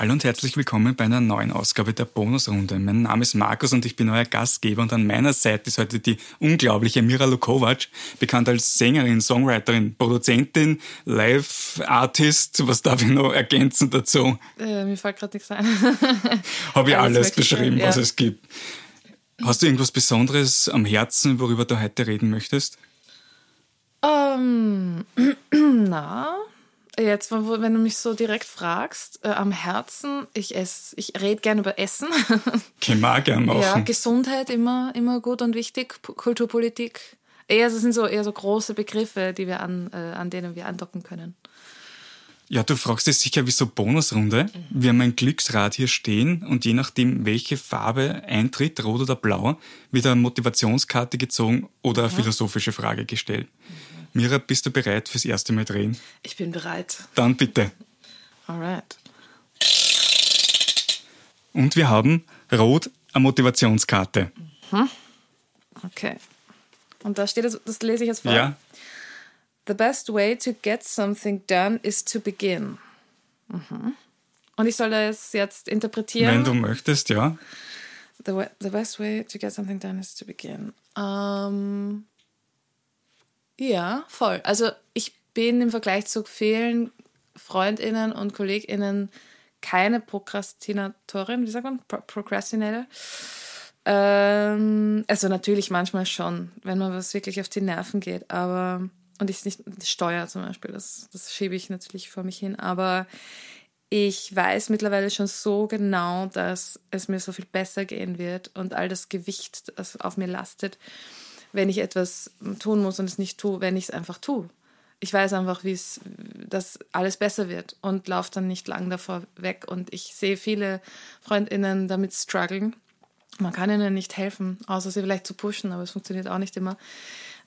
Hallo und herzlich willkommen bei einer neuen Ausgabe der Bonusrunde. Mein Name ist Markus und ich bin euer Gastgeber und an meiner Seite ist heute die unglaubliche Mira Lukovac, bekannt als Sängerin, Songwriterin, Produzentin, Live-Artist. Was darf ich noch ergänzen dazu? Äh, mir fällt gerade nichts ein. Habe ich alles, alles beschrieben, ja. was es gibt. Hast du irgendwas Besonderes am Herzen, worüber du heute reden möchtest? Ähm, na, Jetzt, wenn du mich so direkt fragst, äh, am Herzen, ich esse, ich rede gerne über Essen. Können wir auch gerne machen. Ja, Gesundheit immer, immer gut und wichtig, Kulturpolitik. Eher, das sind so eher so große Begriffe, die wir an, äh, an denen wir andocken können. Ja, du fragst dich sicher, wieso Bonusrunde? Mhm. Wir haben ein Glücksrad hier stehen und je nachdem, welche Farbe eintritt, rot oder blau, wird eine Motivationskarte gezogen oder eine mhm. philosophische Frage gestellt. Mhm. Mira, bist du bereit fürs erste Mal drehen? Ich bin bereit. Dann bitte. Alright. Und wir haben rot eine Motivationskarte. Mhm. Okay. Und da steht, das, das lese ich jetzt vor. Ja. The best way to get something done is to begin. Mhm. Und ich soll das jetzt interpretieren? Wenn du möchtest, ja. The, way, the best way to get something done is to begin. Um, ja, voll. Also ich bin im Vergleich zu vielen Freundinnen und Kolleginnen keine Prokrastinatorin, wie sagt man? Pro Procrastinator. Ähm, also natürlich manchmal schon, wenn man was wirklich auf die Nerven geht, aber und ich nicht Steuer zum Beispiel, das, das schiebe ich natürlich vor mich hin, aber ich weiß mittlerweile schon so genau, dass es mir so viel besser gehen wird und all das Gewicht, das auf mir lastet, wenn ich etwas tun muss und es nicht tue, wenn ich es einfach tue. Ich weiß einfach, wie es, dass alles besser wird und laufe dann nicht lang davor weg. Und ich sehe viele Freundinnen damit strugglen. Man kann ihnen nicht helfen, außer sie vielleicht zu pushen, aber es funktioniert auch nicht immer.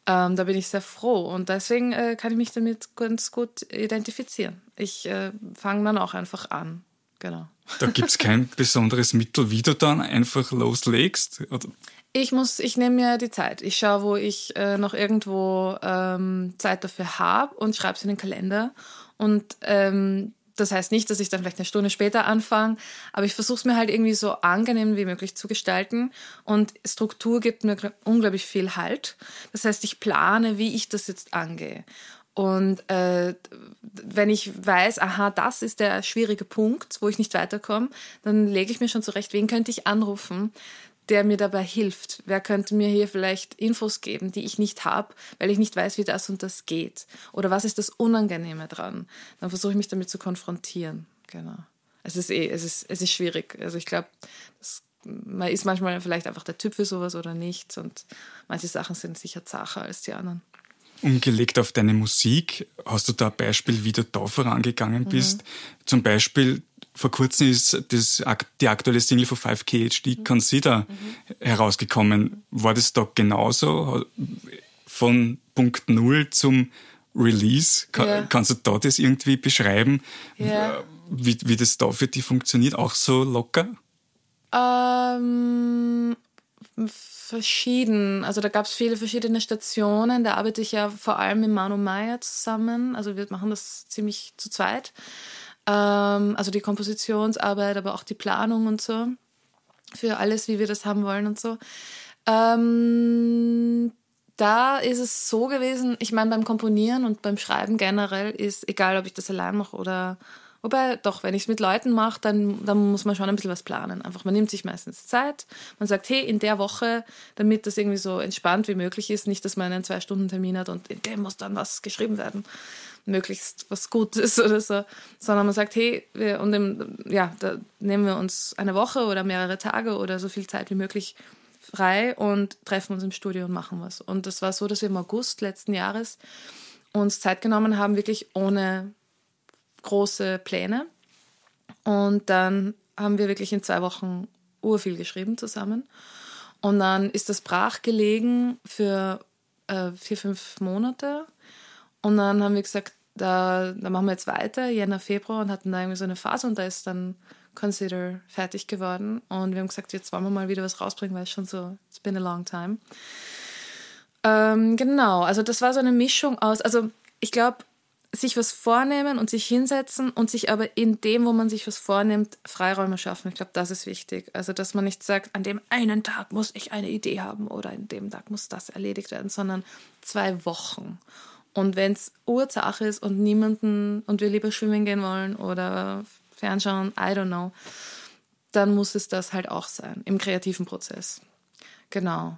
Ähm, da bin ich sehr froh und deswegen äh, kann ich mich damit ganz gut identifizieren. Ich äh, fange dann auch einfach an. Genau. Da gibt es kein besonderes Mittel, wie du dann einfach loslegst? Oder? Ich muss, ich nehme mir die Zeit. Ich schaue, wo ich äh, noch irgendwo ähm, Zeit dafür habe und schreibe es in den Kalender. Und ähm, das heißt nicht, dass ich dann vielleicht eine Stunde später anfange, aber ich versuche es mir halt irgendwie so angenehm wie möglich zu gestalten. Und Struktur gibt mir unglaublich viel Halt. Das heißt, ich plane, wie ich das jetzt angehe. Und äh, wenn ich weiß, aha, das ist der schwierige Punkt, wo ich nicht weiterkomme, dann lege ich mir schon zurecht, wen könnte ich anrufen, der mir dabei hilft? Wer könnte mir hier vielleicht Infos geben, die ich nicht habe, weil ich nicht weiß, wie das und das geht? Oder was ist das Unangenehme dran? Dann versuche ich mich damit zu konfrontieren. Genau. Es ist eh, es ist, es ist schwierig. Also ich glaube, man ist manchmal vielleicht einfach der Typ für sowas oder nicht. Und manche Sachen sind sicher zacher als die anderen. Umgelegt auf deine Musik, hast du da ein Beispiel, wie du da vorangegangen bist? Mhm. Zum Beispiel vor kurzem ist das, die aktuelle Single von 5KHD mhm. Consider mhm. herausgekommen. War das da genauso? Von Punkt Null zum Release? Kann, ja. Kannst du da das irgendwie beschreiben? Ja. Wie, wie das da für dich funktioniert? Auch so locker? Ähm, verschieden. Also da gab es viele verschiedene Stationen. Da arbeite ich ja vor allem mit Manu Meyer zusammen. Also wir machen das ziemlich zu zweit. Ähm, also die Kompositionsarbeit, aber auch die Planung und so. Für alles, wie wir das haben wollen und so. Ähm, da ist es so gewesen, ich meine, beim Komponieren und beim Schreiben generell ist, egal ob ich das allein mache oder, wobei doch, wenn ich es mit Leuten mache, dann, dann muss man schon ein bisschen was planen. Einfach, man nimmt sich meistens Zeit, man sagt, hey, in der Woche, damit das irgendwie so entspannt wie möglich ist, nicht, dass man einen Zwei-Stunden-Termin hat und in dem muss dann was geschrieben werden möglichst was Gutes oder so, sondern man sagt, hey, wir, und im, ja, da nehmen wir uns eine Woche oder mehrere Tage oder so viel Zeit wie möglich frei und treffen uns im Studio und machen was. Und das war so, dass wir im August letzten Jahres uns Zeit genommen haben, wirklich ohne große Pläne. Und dann haben wir wirklich in zwei Wochen urviel geschrieben zusammen. Und dann ist das brach gelegen für äh, vier, fünf Monate. Und dann haben wir gesagt, da, da machen wir jetzt weiter, Jänner, Februar, und hatten da irgendwie so eine Phase und da ist dann Consider fertig geworden. Und wir haben gesagt, jetzt wollen wir mal wieder was rausbringen, weil es schon so, it's been a long time. Ähm, genau, also das war so eine Mischung aus, also ich glaube, sich was vornehmen und sich hinsetzen und sich aber in dem, wo man sich was vornimmt, Freiräume schaffen. Ich glaube, das ist wichtig. Also, dass man nicht sagt, an dem einen Tag muss ich eine Idee haben oder an dem Tag muss das erledigt werden, sondern zwei Wochen. Und wenn es Ursache ist und niemanden und wir lieber schwimmen gehen wollen oder Fernschauen, I don't know, dann muss es das halt auch sein im kreativen Prozess. Genau.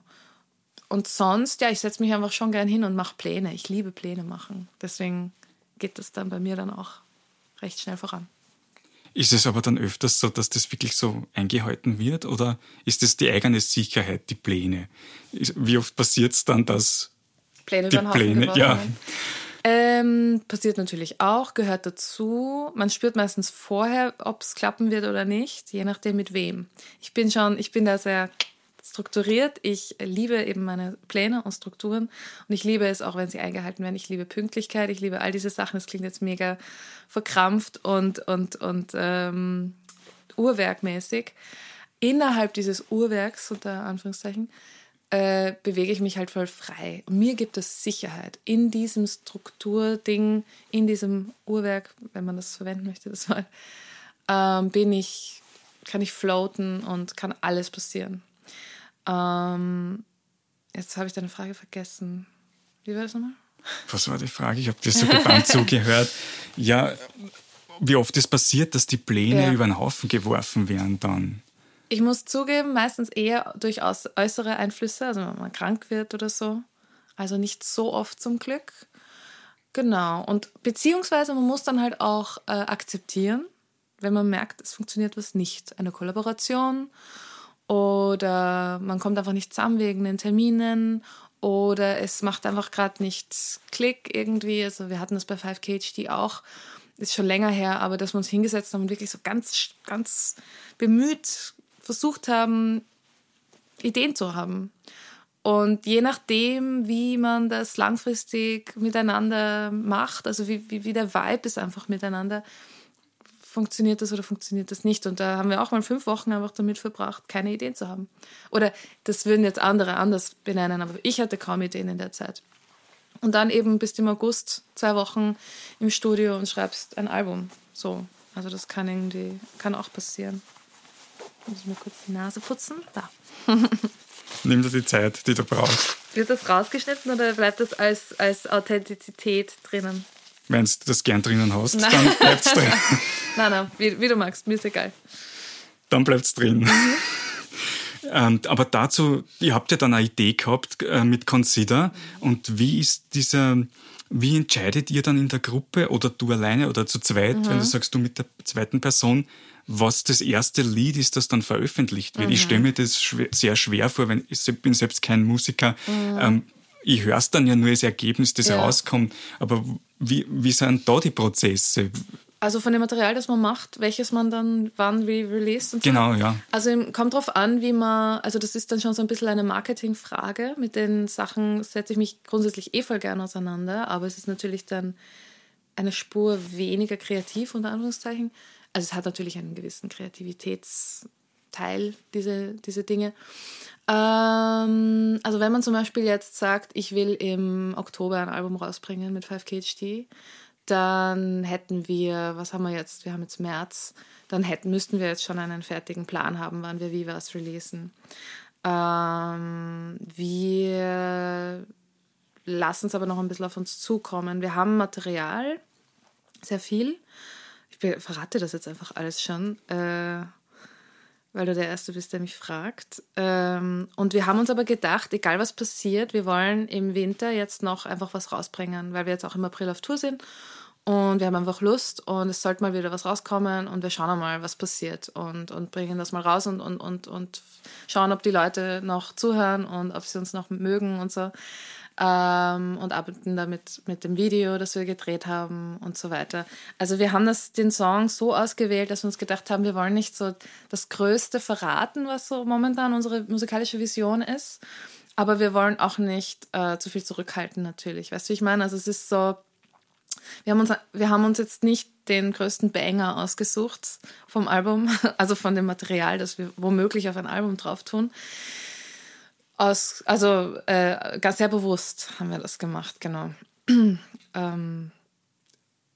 Und sonst, ja, ich setze mich einfach schon gern hin und mache Pläne. Ich liebe Pläne machen. Deswegen geht das dann bei mir dann auch recht schnell voran. Ist es aber dann öfters so, dass das wirklich so eingehalten wird oder ist es die eigene Sicherheit, die Pläne? Wie oft passiert es dann, dass Pläne die Pläne, ja. Ähm, passiert natürlich auch, gehört dazu. Man spürt meistens vorher, ob es klappen wird oder nicht, je nachdem mit wem. Ich bin schon, ich bin da sehr strukturiert. Ich liebe eben meine Pläne und Strukturen und ich liebe es auch, wenn sie eingehalten werden. Ich liebe Pünktlichkeit, ich liebe all diese Sachen. Das klingt jetzt mega verkrampft und, und, und ähm, uhrwerkmäßig. Innerhalb dieses Uhrwerks, unter Anführungszeichen, äh, bewege ich mich halt voll frei. Und mir gibt es Sicherheit in diesem Strukturding, in diesem Uhrwerk, wenn man das verwenden möchte, das Wort, ähm, bin ich, kann ich floaten und kann alles passieren. Ähm, jetzt habe ich deine Frage vergessen. Wie war das nochmal? Was war die Frage? Ich habe dir so gebannt zugehört. Ja, wie oft ist passiert, dass die Pläne ja. über den Haufen geworfen werden dann? Ich muss zugeben, meistens eher durch äußere Einflüsse, also wenn man krank wird oder so. Also nicht so oft zum Glück. Genau. Und beziehungsweise man muss dann halt auch äh, akzeptieren, wenn man merkt, es funktioniert was nicht. Eine Kollaboration oder man kommt einfach nicht zusammen wegen den Terminen oder es macht einfach gerade nicht Klick irgendwie. Also wir hatten das bei 5KHD auch, ist schon länger her, aber dass wir uns hingesetzt haben und wirklich so ganz, ganz bemüht versucht haben, Ideen zu haben. Und je nachdem, wie man das langfristig miteinander macht, also wie, wie, wie der Vibe ist einfach miteinander, funktioniert das oder funktioniert das nicht. Und da haben wir auch mal fünf Wochen einfach damit verbracht, keine Ideen zu haben. Oder das würden jetzt andere anders benennen, aber ich hatte kaum Ideen in der Zeit. Und dann eben bis im August zwei Wochen im Studio und schreibst ein Album. So. Also das kann irgendwie, kann auch passieren. Muss ich mir kurz die Nase putzen? Da. Nimm dir die Zeit, die du brauchst. Wird das rausgeschnitten oder bleibt das als, als Authentizität drinnen? Wenn du das gern drinnen hast, nein. dann bleibt es drin. nein, nein, wie, wie, du magst, mir ist egal. Dann bleibt es drin. Mhm. Ähm, aber dazu, ihr habt ja dann eine Idee gehabt äh, mit Consider. Und wie ist dieser, wie entscheidet ihr dann in der Gruppe oder du alleine oder zu zweit, mhm. wenn du sagst, du mit der zweiten Person, was das erste Lied ist, das dann veröffentlicht wird. Mhm. Ich stelle mir das schwer, sehr schwer vor, wenn ich bin selbst kein Musiker. Mhm. Ähm, ich höre es dann ja nur als Ergebnis, das ja. rauskommt. Aber wie, wie sind da die Prozesse? Also von dem Material, das man macht, welches man dann wann wie released und so. Genau, ja. Also kommt drauf an, wie man, also das ist dann schon so ein bisschen eine Marketingfrage. Mit den Sachen setze ich mich grundsätzlich eh voll gerne auseinander, aber es ist natürlich dann eine Spur weniger kreativ, unter Anführungszeichen. Also es hat natürlich einen gewissen Kreativitätsteil, diese, diese Dinge. Ähm, also wenn man zum Beispiel jetzt sagt, ich will im Oktober ein Album rausbringen mit 5KHD, dann hätten wir, was haben wir jetzt? Wir haben jetzt März, dann hätten, müssten wir jetzt schon einen fertigen Plan haben, wann wir wie was releasen. Ähm, wir lassen es aber noch ein bisschen auf uns zukommen. Wir haben Material, sehr viel ich verrate das jetzt einfach alles schon, äh, weil du der Erste bist, der mich fragt. Ähm, und wir haben uns aber gedacht, egal was passiert, wir wollen im Winter jetzt noch einfach was rausbringen, weil wir jetzt auch im April auf Tour sind. Und wir haben einfach Lust und es sollte mal wieder was rauskommen und wir schauen mal, was passiert und, und bringen das mal raus und, und, und, und schauen, ob die Leute noch zuhören und ob sie uns noch mögen und so ähm, und arbeiten damit mit dem Video, das wir gedreht haben und so weiter. Also wir haben das, den Song so ausgewählt, dass wir uns gedacht haben, wir wollen nicht so das Größte verraten, was so momentan unsere musikalische Vision ist, aber wir wollen auch nicht äh, zu viel zurückhalten natürlich. Weißt du, ich meine? Also es ist so, wir haben uns, wir haben uns jetzt nicht den größten Banger ausgesucht vom Album, also von dem Material, das wir womöglich auf ein Album drauf tun, aus, also äh, ganz sehr bewusst haben wir das gemacht, genau. ähm,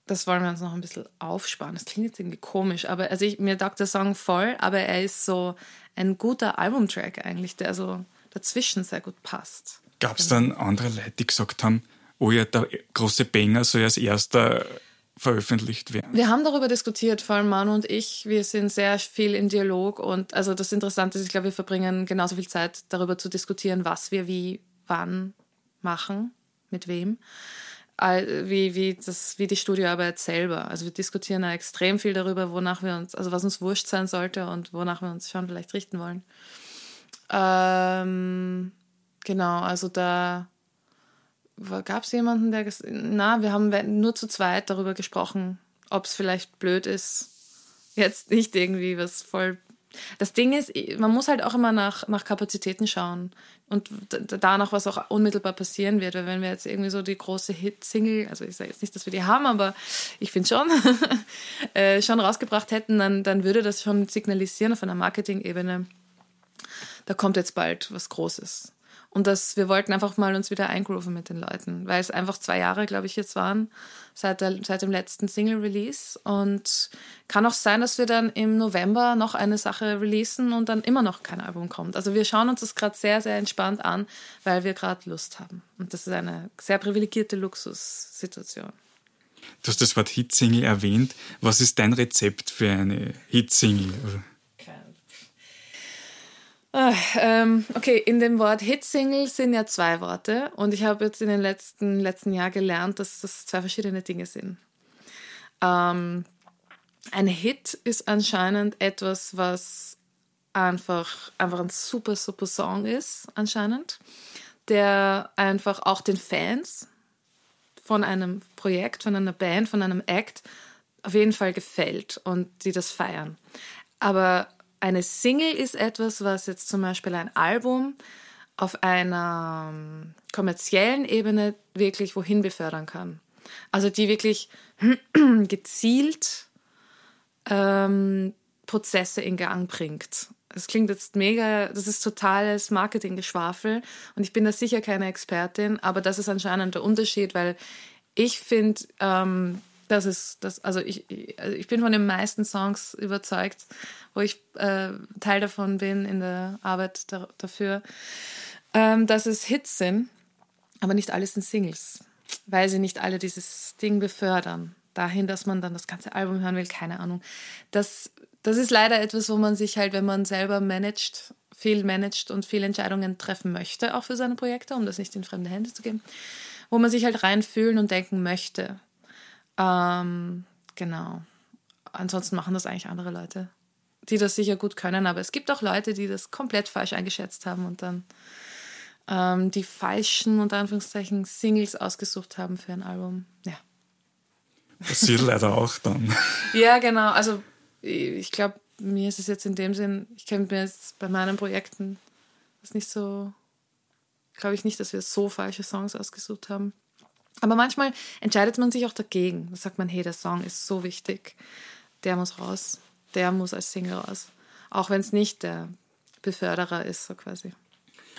das wollen wir uns noch ein bisschen aufsparen. Das klingt jetzt irgendwie komisch, aber also ich, mir taugt der Song voll, aber er ist so ein guter Albumtrack eigentlich, der so dazwischen sehr gut passt. Gab es dann andere Leute, die gesagt haben, oh ja, der große Banger soll als erster veröffentlicht werden? Wir haben darüber diskutiert, vor allem Manu und ich. Wir sind sehr viel im Dialog und also das Interessante ist, ich glaube, wir verbringen genauso viel Zeit darüber zu diskutieren, was wir wie wann machen, mit wem wie, wie, das, wie die Studioarbeit selber. Also wir diskutieren extrem viel darüber, wonach wir uns, also was uns wurscht sein sollte und wonach wir uns schon vielleicht richten wollen. Ähm, genau, also da gab es jemanden, der na, wir haben nur zu zweit darüber gesprochen, ob es vielleicht blöd ist, jetzt nicht irgendwie was voll das Ding ist, man muss halt auch immer nach, nach Kapazitäten schauen und danach, was auch unmittelbar passieren wird. Weil wenn wir jetzt irgendwie so die große Hit-Single, also ich sage jetzt nicht, dass wir die haben, aber ich finde schon, äh, schon rausgebracht hätten, dann, dann würde das schon signalisieren auf einer Marketing-Ebene, da kommt jetzt bald was Großes. Und das, wir wollten einfach mal uns wieder eingrooven mit den Leuten, weil es einfach zwei Jahre, glaube ich, jetzt waren, seit, der, seit dem letzten Single-Release. Und kann auch sein, dass wir dann im November noch eine Sache releasen und dann immer noch kein Album kommt. Also wir schauen uns das gerade sehr, sehr entspannt an, weil wir gerade Lust haben. Und das ist eine sehr privilegierte Luxussituation. Du hast das Wort Hitsingle erwähnt. Was ist dein Rezept für eine Hitsingle? Ah, ähm, okay, in dem Wort Hit-Single sind ja zwei Worte und ich habe jetzt in den letzten, letzten Jahr gelernt, dass das zwei verschiedene Dinge sind. Ähm, ein Hit ist anscheinend etwas, was einfach, einfach ein super, super Song ist, anscheinend, der einfach auch den Fans von einem Projekt, von einer Band, von einem Act auf jeden Fall gefällt und die das feiern. Aber eine Single ist etwas, was jetzt zum Beispiel ein Album auf einer ähm, kommerziellen Ebene wirklich wohin befördern kann. Also die wirklich gezielt ähm, Prozesse in Gang bringt. Das klingt jetzt mega, das ist totales Marketinggeschwafel und ich bin da sicher keine Expertin, aber das ist anscheinend der Unterschied, weil ich finde, ähm, das ist das, also ich, also ich bin von den meisten Songs überzeugt, wo ich äh, Teil davon bin in der Arbeit da, dafür, ähm, dass es Hits sind, aber nicht alles sind Singles, weil sie nicht alle dieses Ding befördern. Dahin, dass man dann das ganze Album hören will, keine Ahnung. Das, das ist leider etwas, wo man sich halt, wenn man selber managt, viel managt und viele Entscheidungen treffen möchte, auch für seine Projekte, um das nicht in fremde Hände zu geben, wo man sich halt reinfühlen und denken möchte. Ähm, genau. Ansonsten machen das eigentlich andere Leute, die das sicher gut können. Aber es gibt auch Leute, die das komplett falsch eingeschätzt haben und dann ähm, die falschen, unter Anführungszeichen, Singles ausgesucht haben für ein Album. Ja. Passiert leider auch dann. ja, genau. Also ich glaube, mir ist es jetzt in dem Sinn, ich kenne mir jetzt bei meinen Projekten das nicht so, glaube ich nicht, dass wir so falsche Songs ausgesucht haben. Aber manchmal entscheidet man sich auch dagegen. Da sagt man, hey, der Song ist so wichtig, der muss raus, der muss als Single raus. Auch wenn es nicht der Beförderer ist, so quasi.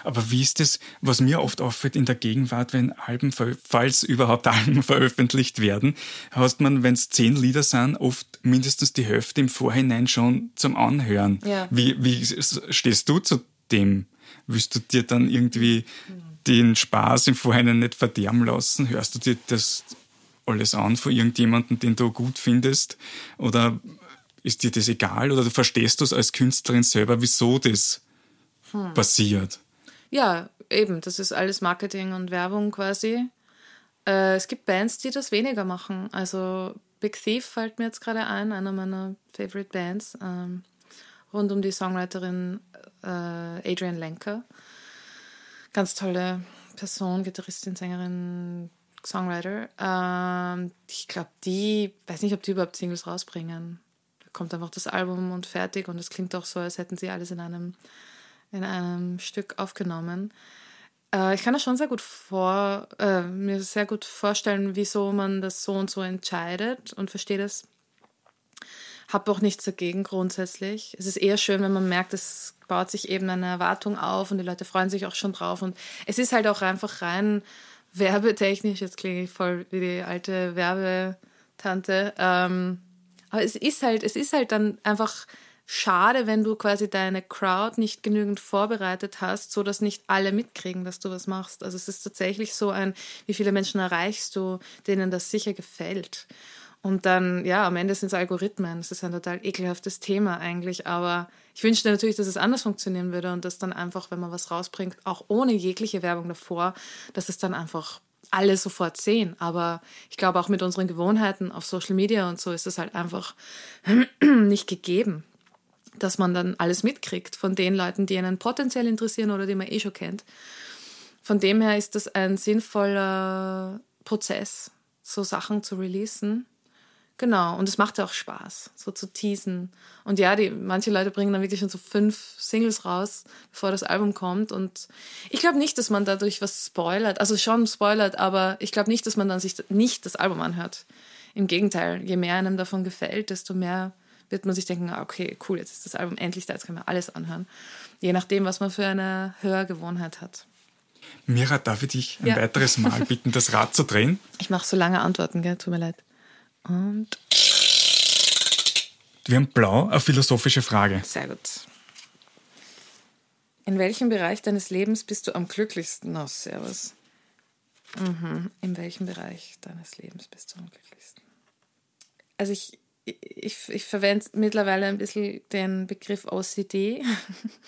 Aber wie ist das, was mir oft auffällt in der Gegenwart, wenn Alben, falls überhaupt Alben veröffentlicht werden, hast man, wenn es zehn Lieder sind, oft mindestens die Hälfte im Vorhinein schon zum Anhören. Ja. Wie, wie stehst du zu dem? Willst du dir dann irgendwie den Spaß im Vorhinein nicht verderben lassen? Hörst du dir das alles an von irgendjemandem, den du gut findest? Oder ist dir das egal? Oder du verstehst du es als Künstlerin selber, wieso das hm. passiert? Ja, eben. Das ist alles Marketing und Werbung quasi. Äh, es gibt Bands, die das weniger machen. Also Big Thief fällt mir jetzt gerade ein, einer meiner Favorite Bands. Ähm, rund um die Songwriterin äh, Adrian Lenker ganz tolle Person, Gitarristin, Sängerin, Songwriter. Ähm, ich glaube, die, weiß nicht, ob die überhaupt Singles rausbringen. Da kommt einfach das Album und fertig und es klingt auch so, als hätten sie alles in einem, in einem Stück aufgenommen. Äh, ich kann das schon sehr gut vor, äh, mir sehr gut vorstellen, wieso man das so und so entscheidet und verstehe das habe auch nichts dagegen grundsätzlich. Es ist eher schön, wenn man merkt, es baut sich eben eine Erwartung auf und die Leute freuen sich auch schon drauf. Und es ist halt auch einfach rein werbetechnisch, jetzt klinge ich voll wie die alte Werbe. Tante. Ähm, aber es ist halt, es ist halt dann einfach schade, wenn du quasi deine Crowd nicht genügend vorbereitet hast, so dass nicht alle mitkriegen, dass du was machst. Also es ist tatsächlich so ein, wie viele Menschen erreichst du, denen das sicher gefällt. Und dann, ja, am Ende sind es Algorithmen. Das ist ein total ekelhaftes Thema eigentlich. Aber ich wünschte natürlich, dass es anders funktionieren würde und dass dann einfach, wenn man was rausbringt, auch ohne jegliche Werbung davor, dass es dann einfach alle sofort sehen. Aber ich glaube, auch mit unseren Gewohnheiten auf Social Media und so ist es halt einfach nicht gegeben dass man dann alles mitkriegt von den Leuten, die einen potenziell interessieren oder die man eh schon kennt. Von dem her ist das ein sinnvoller Prozess, so Sachen zu releasen. Genau, und es macht ja auch Spaß, so zu teasen. Und ja, die, manche Leute bringen dann wirklich schon so fünf Singles raus, bevor das Album kommt. Und ich glaube nicht, dass man dadurch was spoilert. Also schon spoilert, aber ich glaube nicht, dass man dann sich nicht das Album anhört. Im Gegenteil, je mehr einem davon gefällt, desto mehr wird man sich denken, ah, okay, cool, jetzt ist das Album endlich da, jetzt können wir alles anhören. Je nachdem, was man für eine Hörgewohnheit hat. Mira, darf ich dich ein ja. weiteres Mal bitten, das Rad zu drehen? Ich mache so lange Antworten, gell? tut mir leid. Und. Wir haben blau, eine philosophische Frage. Sehr gut. In welchem Bereich deines Lebens bist du am glücklichsten? Oh, servus. Mhm. In welchem Bereich deines Lebens bist du am glücklichsten? Also ich, ich, ich verwende mittlerweile ein bisschen den Begriff OCD,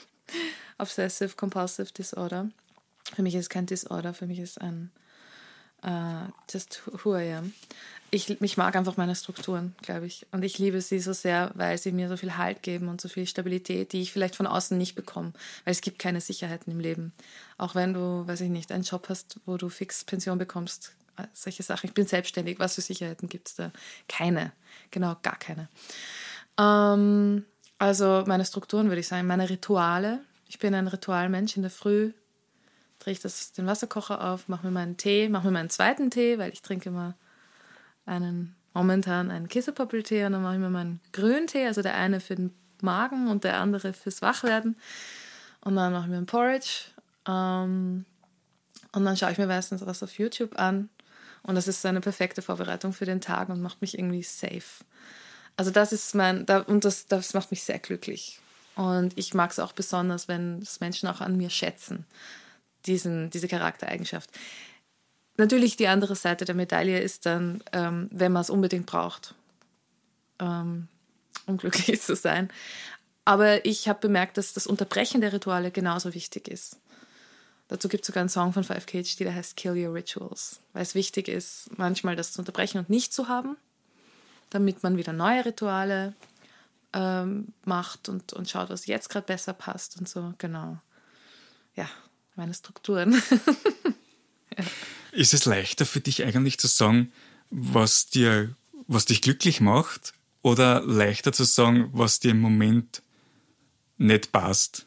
Obsessive Compulsive Disorder. Für mich ist es kein Disorder, für mich ist es ein uh, just who I am. Ich, ich mag einfach meine Strukturen, glaube ich. Und ich liebe sie so sehr, weil sie mir so viel Halt geben und so viel Stabilität, die ich vielleicht von außen nicht bekomme. Weil es gibt keine Sicherheiten im Leben. Auch wenn du, weiß ich nicht, einen Job hast, wo du fix Pension bekommst, solche Sachen. Ich bin selbstständig. Was für Sicherheiten gibt es da? Keine. Genau, gar keine. Ähm, also meine Strukturen würde ich sagen, meine Rituale. Ich bin ein Ritualmensch. In der Früh drehe ich das, den Wasserkocher auf, mache mir meinen Tee, mache mir meinen zweiten Tee, weil ich trinke immer einen, momentan einen Käsepappeltee und dann mache ich mir meinen grünen Tee, also der eine für den Magen und der andere fürs Wachwerden. Und dann mache ich mir einen Porridge. Ähm, und dann schaue ich mir meistens was auf YouTube an und das ist eine perfekte Vorbereitung für den Tag und macht mich irgendwie safe. Also das ist mein, da, und das, das macht mich sehr glücklich. Und ich mag es auch besonders, wenn es Menschen auch an mir schätzen, diesen, diese Charaktereigenschaft. Natürlich die andere Seite der Medaille ist dann, ähm, wenn man es unbedingt braucht, ähm, um glücklich zu sein. Aber ich habe bemerkt, dass das Unterbrechen der Rituale genauso wichtig ist. Dazu gibt es sogar einen Song von 5KHD, der heißt Kill Your Rituals, weil es wichtig ist, manchmal das zu unterbrechen und nicht zu haben, damit man wieder neue Rituale ähm, macht und, und schaut, was jetzt gerade besser passt und so. Genau. Ja, meine Strukturen. ja. Ist es leichter für dich eigentlich zu sagen, was dir, was dich glücklich macht, oder leichter zu sagen, was dir im Moment nicht passt?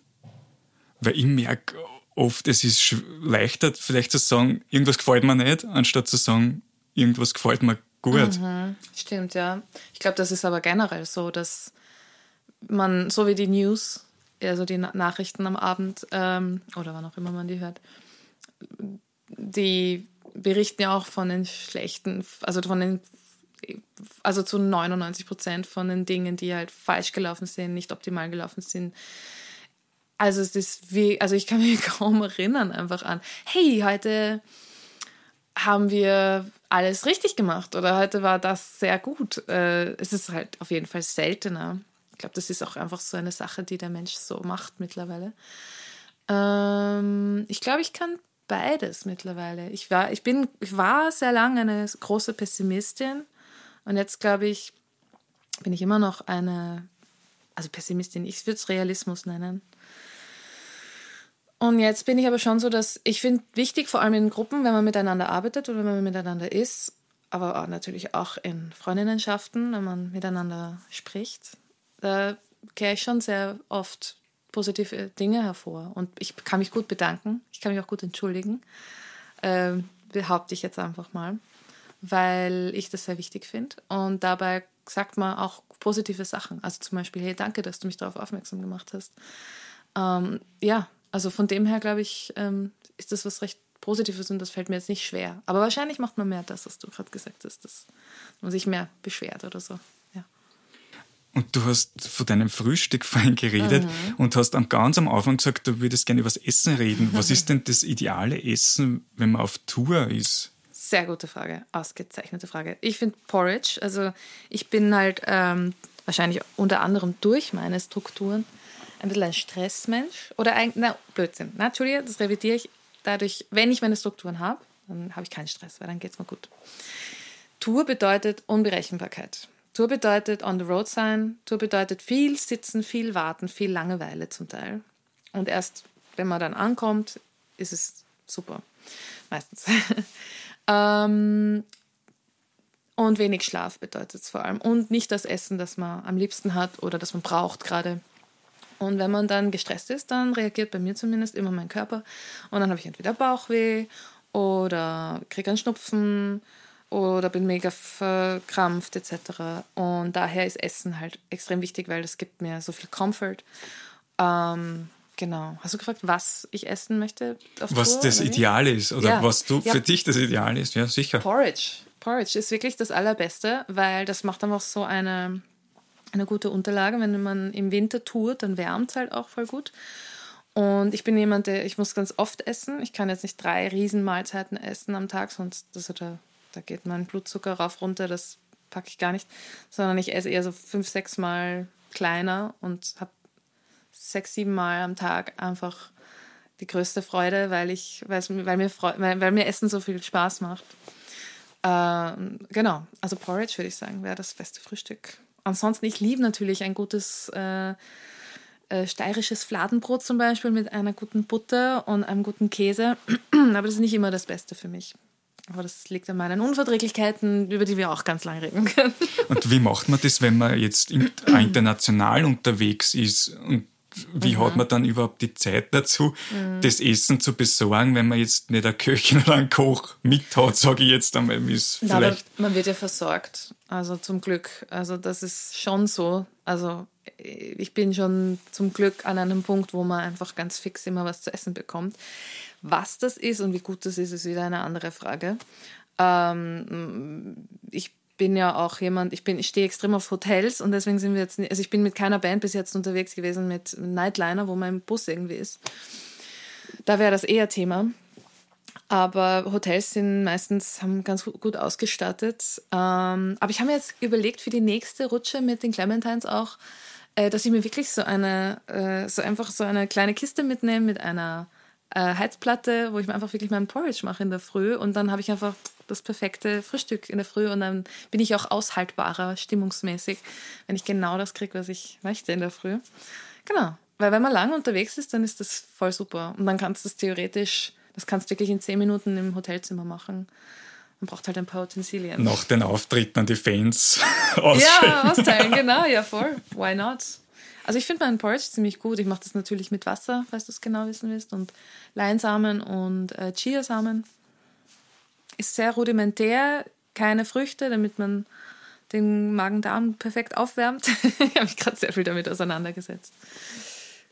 Weil ich merke, oft es ist leichter vielleicht zu sagen, irgendwas gefällt mir nicht, anstatt zu sagen, irgendwas gefällt mir gut. Mhm, stimmt, ja. Ich glaube, das ist aber generell so, dass man, so wie die News, also die Nachrichten am Abend ähm, oder wann auch immer man die hört, die berichten ja auch von den schlechten, also von den also zu 99 Prozent von den Dingen, die halt falsch gelaufen sind, nicht optimal gelaufen sind, also es ist wie, also ich kann mich kaum erinnern einfach an, hey, heute haben wir alles richtig gemacht oder heute war das sehr gut. Äh, es ist halt auf jeden Fall seltener. Ich glaube, das ist auch einfach so eine Sache, die der Mensch so macht mittlerweile. Ähm, ich glaube, ich kann beides mittlerweile. Ich war, ich bin, ich war sehr lange eine große Pessimistin und jetzt glaube ich, bin ich immer noch eine, also Pessimistin, ich würde es Realismus nennen. Und jetzt bin ich aber schon so, dass ich finde wichtig, vor allem in Gruppen, wenn man miteinander arbeitet oder wenn man miteinander ist, aber auch natürlich auch in Freundinnenschaften, wenn man miteinander spricht, da kehre ich schon sehr oft positive Dinge hervor. Und ich kann mich gut bedanken, ich kann mich auch gut entschuldigen, äh, behaupte ich jetzt einfach mal, weil ich das sehr wichtig finde. Und dabei sagt man auch positive Sachen. Also zum Beispiel, hey, danke, dass du mich darauf aufmerksam gemacht hast. Ähm, ja, also von dem her, glaube ich, ähm, ist das was recht Positives und das fällt mir jetzt nicht schwer. Aber wahrscheinlich macht man mehr das, was du gerade gesagt hast, dass man sich mehr beschwert oder so. Und du hast von deinem Frühstück vorhin geredet mhm. und hast am ganz am Anfang gesagt, du würdest gerne über das Essen reden. Was ist denn das ideale Essen, wenn man auf Tour ist? Sehr gute Frage, ausgezeichnete Frage. Ich finde Porridge, also ich bin halt ähm, wahrscheinlich unter anderem durch meine Strukturen ein bisschen ein Stressmensch. Oder ein, na, Blödsinn. Na, Entschuldige, das revidiere ich. Dadurch, wenn ich meine Strukturen habe, dann habe ich keinen Stress, weil dann geht es mir gut. Tour bedeutet Unberechenbarkeit. Tour bedeutet on the road sein. Tour bedeutet viel sitzen, viel warten, viel Langeweile zum Teil. Und erst, wenn man dann ankommt, ist es super. Meistens. ähm, und wenig Schlaf bedeutet es vor allem. Und nicht das Essen, das man am liebsten hat oder das man braucht gerade. Und wenn man dann gestresst ist, dann reagiert bei mir zumindest immer mein Körper. Und dann habe ich entweder Bauchweh oder kriege einen Schnupfen oder bin mega verkrampft etc. Und daher ist Essen halt extrem wichtig, weil das gibt mir so viel Comfort. Ähm, genau. Hast du gefragt, was ich essen möchte? was Tour, das Ideal ist oder ja. was du ja. für dich das Ideal ist? Ja, sicher. Porridge. Porridge ist wirklich das Allerbeste, weil das macht einfach so eine eine gute Unterlage. Wenn man im Winter tourt, dann wärmt es halt auch voll gut. Und ich bin jemand, der, ich muss ganz oft essen. Ich kann jetzt nicht drei Riesenmahlzeiten essen am Tag, sonst das, da, da geht mein Blutzucker rauf runter, das packe ich gar nicht. Sondern ich esse eher so fünf, sechs Mal kleiner und habe sechs, sieben Mal am Tag einfach die größte Freude, weil ich, weil, mir, weil, weil mir Essen so viel Spaß macht. Ähm, genau, also Porridge würde ich sagen, wäre das beste Frühstück ansonsten, ich liebe natürlich ein gutes äh, äh, steirisches Fladenbrot zum Beispiel mit einer guten Butter und einem guten Käse. Aber das ist nicht immer das Beste für mich. Aber das liegt an meinen Unverträglichkeiten, über die wir auch ganz lange reden können. Und wie macht man das, wenn man jetzt international unterwegs ist und wie mhm. hat man dann überhaupt die Zeit dazu, mhm. das Essen zu besorgen, wenn man jetzt nicht eine Köchin oder einen Koch mit hat, sage ich jetzt einmal, wie es vielleicht. man wird ja versorgt, also zum Glück. Also das ist schon so. Also ich bin schon zum Glück an einem Punkt, wo man einfach ganz fix immer was zu essen bekommt. Was das ist und wie gut das ist, ist wieder eine andere Frage. Ähm, ich bin ja auch jemand, ich ich stehe extrem auf Hotels und deswegen sind wir jetzt, also ich bin mit keiner Band bis jetzt unterwegs gewesen mit Nightliner, wo mein Bus irgendwie ist. Da wäre das eher Thema. Aber Hotels sind meistens haben ganz gut ausgestattet. Ähm, aber ich habe mir jetzt überlegt für die nächste Rutsche mit den Clementines auch, äh, dass ich mir wirklich so eine, äh, so einfach so eine kleine Kiste mitnehme mit einer äh, Heizplatte, wo ich mir einfach wirklich meinen Porridge mache in der Früh und dann habe ich einfach das perfekte Frühstück in der Früh und dann bin ich auch aushaltbarer, stimmungsmäßig, wenn ich genau das kriege, was ich möchte in der Früh. Genau. Weil wenn man lange unterwegs ist, dann ist das voll super. Und dann kannst du das theoretisch, das kannst du wirklich in zehn Minuten im Hotelzimmer machen. Man braucht halt ein paar Utensilien. Nach den Auftritten an die Fans. Ja, austeilen, genau, ja voll. Why not? Also ich finde meinen Porridge ziemlich gut. Ich mache das natürlich mit Wasser, falls du es genau wissen willst, und Leinsamen und äh, Chiasamen ist sehr rudimentär, keine Früchte, damit man den Magen-Darm perfekt aufwärmt. ich habe mich gerade sehr viel damit auseinandergesetzt.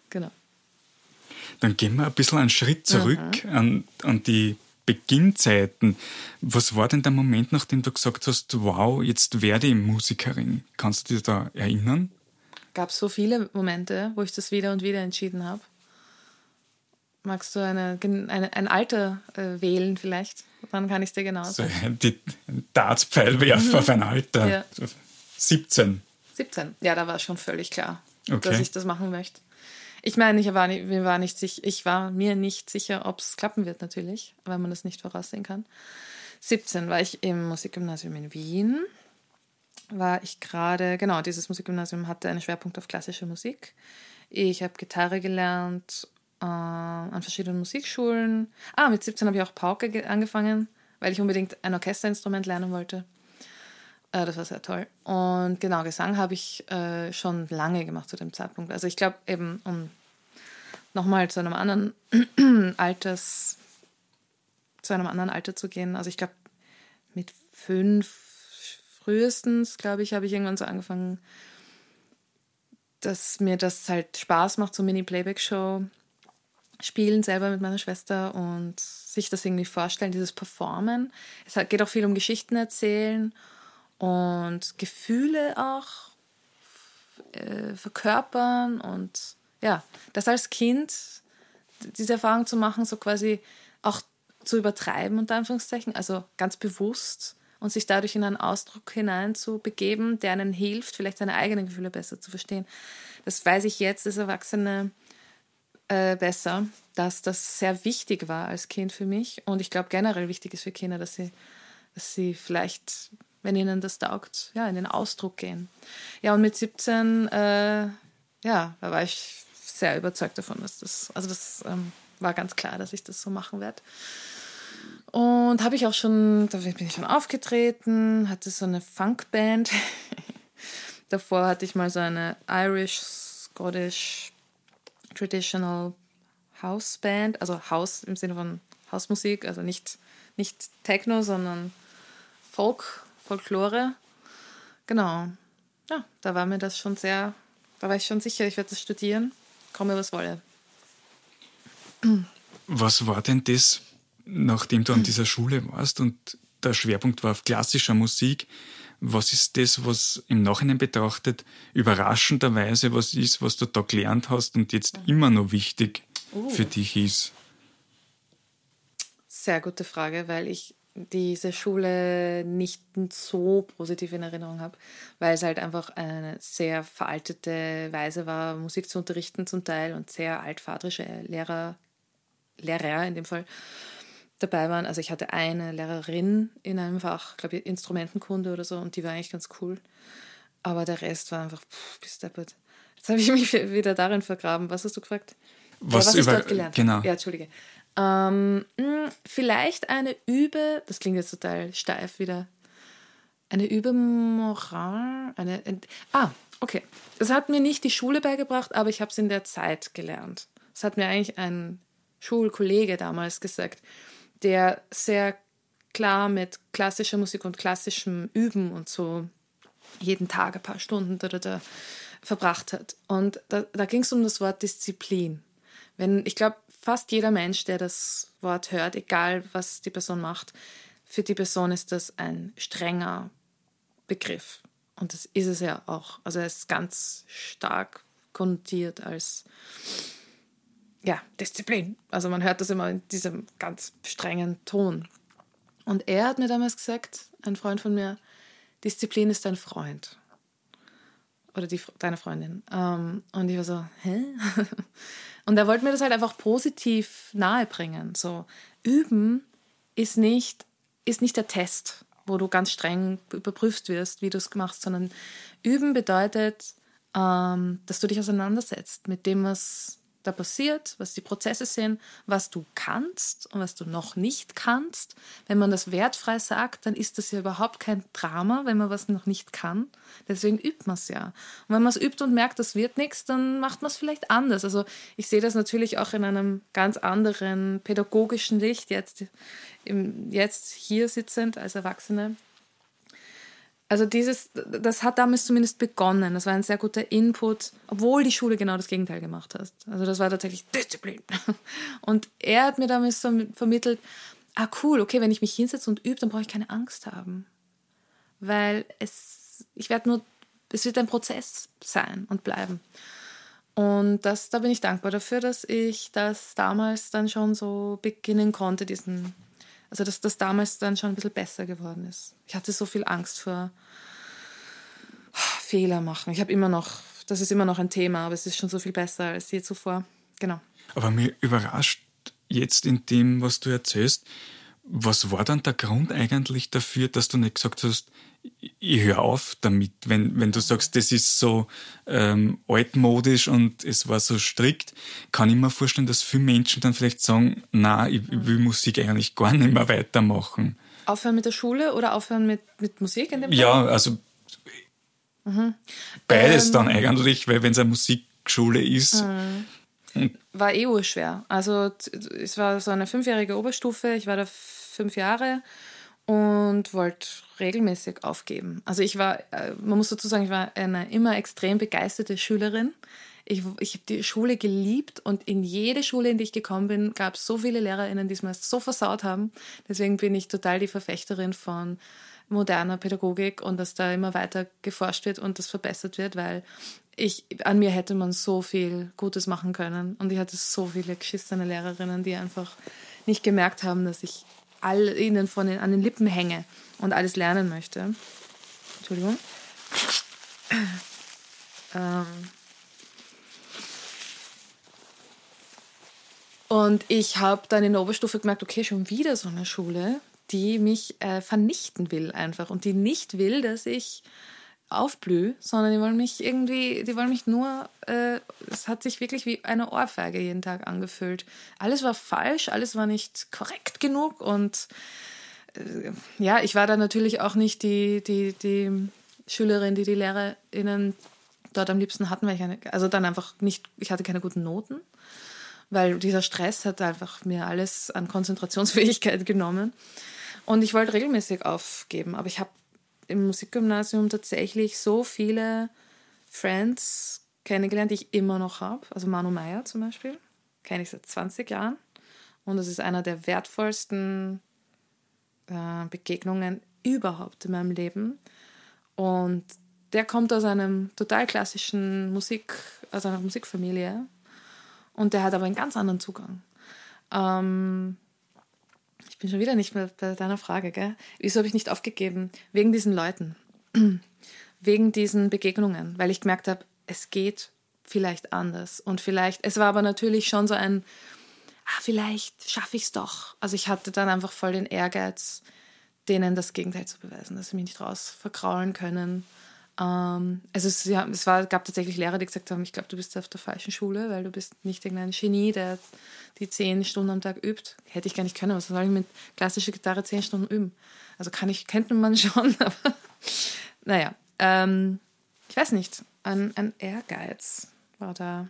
Genau. Dann gehen wir ein bisschen einen Schritt zurück an, an die Beginnzeiten. Was war denn der Moment, nachdem du gesagt hast, wow, jetzt werde ich Musikerin? Kannst du dich da erinnern? Gab so viele Momente, wo ich das wieder und wieder entschieden habe. Magst du eine, eine, ein Alter äh, wählen vielleicht? Dann kann ich es dir genau sagen. So, die Dartspfeilwerfer mhm. auf ein Alter. Ja. 17. 17, ja, da war schon völlig klar, okay. dass ich das machen möchte. Ich meine, ich war, nicht, mir war nicht sicher, ich war mir nicht sicher, ob es klappen wird, natürlich, weil man das nicht voraussehen kann. 17 war ich im Musikgymnasium in Wien. War ich gerade, genau, dieses Musikgymnasium hatte einen Schwerpunkt auf klassische Musik. Ich habe Gitarre gelernt äh, an verschiedenen Musikschulen. Ah, mit 17 habe ich auch Pauke angefangen, weil ich unbedingt ein Orchesterinstrument lernen wollte. Äh, das war sehr toll. Und genau, Gesang habe ich äh, schon lange gemacht zu dem Zeitpunkt. Also ich glaube eben, um nochmal zu einem anderen Alters, zu einem anderen Alter zu gehen. Also ich glaube, mit fünf frühestens, glaube ich, habe ich irgendwann so angefangen, dass mir das halt Spaß macht, so Mini-Playback-Show spielen selber mit meiner Schwester und sich das irgendwie vorstellen, dieses Performen. Es geht auch viel um Geschichten erzählen und Gefühle auch äh, verkörpern und ja, das als Kind, diese Erfahrung zu machen, so quasi auch zu übertreiben, unter Anführungszeichen, also ganz bewusst und sich dadurch in einen Ausdruck hinein zu begeben, der einen hilft, vielleicht seine eigenen Gefühle besser zu verstehen. Das weiß ich jetzt als Erwachsene äh, besser, dass das sehr wichtig war als Kind für mich und ich glaube generell wichtig ist für Kinder, dass sie, dass sie vielleicht, wenn ihnen das taugt, ja, in den Ausdruck gehen. Ja, und mit 17, äh, ja, da war ich sehr überzeugt davon, dass das, also das ähm, war ganz klar, dass ich das so machen werde. Und habe ich auch schon, da bin ich schon aufgetreten, hatte so eine Funkband. Davor hatte ich mal so eine Irish, Scottish, Traditional House Band, also House im Sinne von Hausmusik, also nicht, nicht Techno, sondern Folk, Folklore. Genau. Ja, da war mir das schon sehr, da war ich schon sicher, ich werde das studieren, komme was wolle. Was war denn das, nachdem du an dieser Schule warst und der Schwerpunkt war auf klassischer Musik, was ist das, was im Nachhinein betrachtet überraschenderweise was ist, was du da gelernt hast und jetzt immer noch wichtig uh. für dich ist? Sehr gute Frage, weil ich diese Schule nicht so positiv in Erinnerung habe, weil es halt einfach eine sehr veraltete Weise war, Musik zu unterrichten zum Teil und sehr altvatrische Lehrer, Lehrer in dem Fall dabei waren. Also ich hatte eine Lehrerin in einem Fach, glaube ich, Instrumentenkunde oder so, und die war eigentlich ganz cool. Aber der Rest war einfach, pff, bis deppert. Jetzt habe ich mich wieder darin vergraben. Was hast du gefragt? Was, ja, was über, ich dort gelernt genau. Ja, Entschuldige. Ähm, hm, vielleicht eine Übe, das klingt jetzt total steif wieder, eine Übemoral, eine, ah, okay. Das hat mir nicht die Schule beigebracht, aber ich habe es in der Zeit gelernt. Das hat mir eigentlich ein Schulkollege damals gesagt der sehr klar mit klassischer Musik und klassischem Üben und so jeden Tag ein paar Stunden da, da, da verbracht hat. Und da, da ging es um das Wort Disziplin. Wenn, ich glaube, fast jeder Mensch, der das Wort hört, egal was die Person macht, für die Person ist das ein strenger Begriff. Und das ist es ja auch. Also er ist ganz stark konnotiert als ja, Disziplin. Also man hört das immer in diesem ganz strengen Ton. Und er hat mir damals gesagt, ein Freund von mir, Disziplin ist dein Freund. Oder die, deine Freundin. Ähm, und ich war so, hä? Und er wollte mir das halt einfach positiv nahebringen. So, üben ist nicht, ist nicht der Test, wo du ganz streng überprüft wirst, wie du es machst, sondern üben bedeutet, ähm, dass du dich auseinandersetzt mit dem, was da passiert, was die Prozesse sind, was du kannst und was du noch nicht kannst. Wenn man das wertfrei sagt, dann ist das ja überhaupt kein Drama, wenn man was noch nicht kann. Deswegen übt man es ja. Und wenn man es übt und merkt, das wird nichts, dann macht man es vielleicht anders. Also ich sehe das natürlich auch in einem ganz anderen pädagogischen Licht, jetzt, im, jetzt hier sitzend als Erwachsene. Also dieses, das hat damals zumindest begonnen. Das war ein sehr guter Input, obwohl die Schule genau das Gegenteil gemacht hat. Also das war tatsächlich Disziplin. Und er hat mir damals so vermittelt, ah cool, okay, wenn ich mich hinsetze und übe, dann brauche ich keine Angst haben. Weil es, ich werde nur, es wird ein Prozess sein und bleiben. Und das, da bin ich dankbar dafür, dass ich das damals dann schon so beginnen konnte, diesen also dass das damals dann schon ein bisschen besser geworden ist. Ich hatte so viel Angst vor Fehler machen. Ich habe immer noch, das ist immer noch ein Thema, aber es ist schon so viel besser als je zuvor. Genau. Aber mir überrascht jetzt in dem, was du erzählst, was war dann der Grund eigentlich dafür, dass du nicht gesagt hast, ich höre auf damit, wenn, wenn du sagst, das ist so ähm, altmodisch und es war so strikt, kann ich mir vorstellen, dass viele Menschen dann vielleicht sagen, na, ich, ich will Musik eigentlich gar nicht mehr weitermachen. Aufhören mit der Schule oder aufhören mit, mit Musik in dem Fall? Ja, also mhm. beides ähm, dann eigentlich, weil wenn es eine Musikschule ist. Mhm. War eh urschwer. Also es war so eine fünfjährige Oberstufe, ich war da fünf Jahre und wollte regelmäßig aufgeben. Also ich war, äh, man muss dazu sagen, ich war eine immer extrem begeisterte Schülerin. ich, ich habe die Schule geliebt und in jede Schule, in die ich gekommen bin, gab es so viele LehrerInnen, die es mir so versaut haben. Deswegen bin ich total die Verfechterin von moderner Pädagogik und dass da immer weiter geforscht wird und das verbessert wird, weil ich, an mir hätte man so viel Gutes machen können. Und ich hatte so viele geschissene Lehrerinnen, die einfach nicht gemerkt haben, dass ich all ihnen von den, an den Lippen hänge und alles lernen möchte. Entschuldigung. Ähm und ich habe dann in der Oberstufe gemerkt, okay, schon wieder so eine Schule, die mich äh, vernichten will einfach und die nicht will, dass ich aufblühe, sondern die wollen mich irgendwie, die wollen mich nur, äh, es hat sich wirklich wie eine Ohrfeige jeden Tag angefühlt. Alles war falsch, alles war nicht korrekt genug und äh, ja, ich war da natürlich auch nicht die, die, die Schülerin, die die LehrerInnen dort am liebsten hatten, weil ich eine, also dann einfach nicht, ich hatte keine guten Noten, weil dieser Stress hat einfach mir alles an Konzentrationsfähigkeit genommen. Und ich wollte regelmäßig aufgeben, aber ich habe im Musikgymnasium tatsächlich so viele Friends kennengelernt, die ich immer noch habe. Also Manu Meyer zum Beispiel, kenne ich seit 20 Jahren. Und das ist einer der wertvollsten äh, Begegnungen überhaupt in meinem Leben. Und der kommt aus einem total klassischen Musik, aus einer Musikfamilie. Und der hat aber einen ganz anderen Zugang. Ähm, bin schon wieder nicht mehr bei deiner Frage, gell? Wieso habe ich nicht aufgegeben? Wegen diesen Leuten. Wegen diesen Begegnungen, weil ich gemerkt habe, es geht vielleicht anders. Und vielleicht, es war aber natürlich schon so ein, ah, vielleicht schaffe ich es doch. Also ich hatte dann einfach voll den Ehrgeiz, denen das Gegenteil zu beweisen, dass sie mich nicht raus verkraulen können. Ähm, also es, ja, es war, gab tatsächlich Lehrer, die gesagt haben, ich glaube, du bist auf der falschen Schule, weil du bist nicht irgendein Genie, der die zehn Stunden am Tag übt. Hätte ich gar nicht können. Was soll ich mit klassischer Gitarre zehn Stunden üben? Also kann ich, könnte man schon, aber naja. Ähm, ich weiß nicht. Ein, ein Ehrgeiz war da,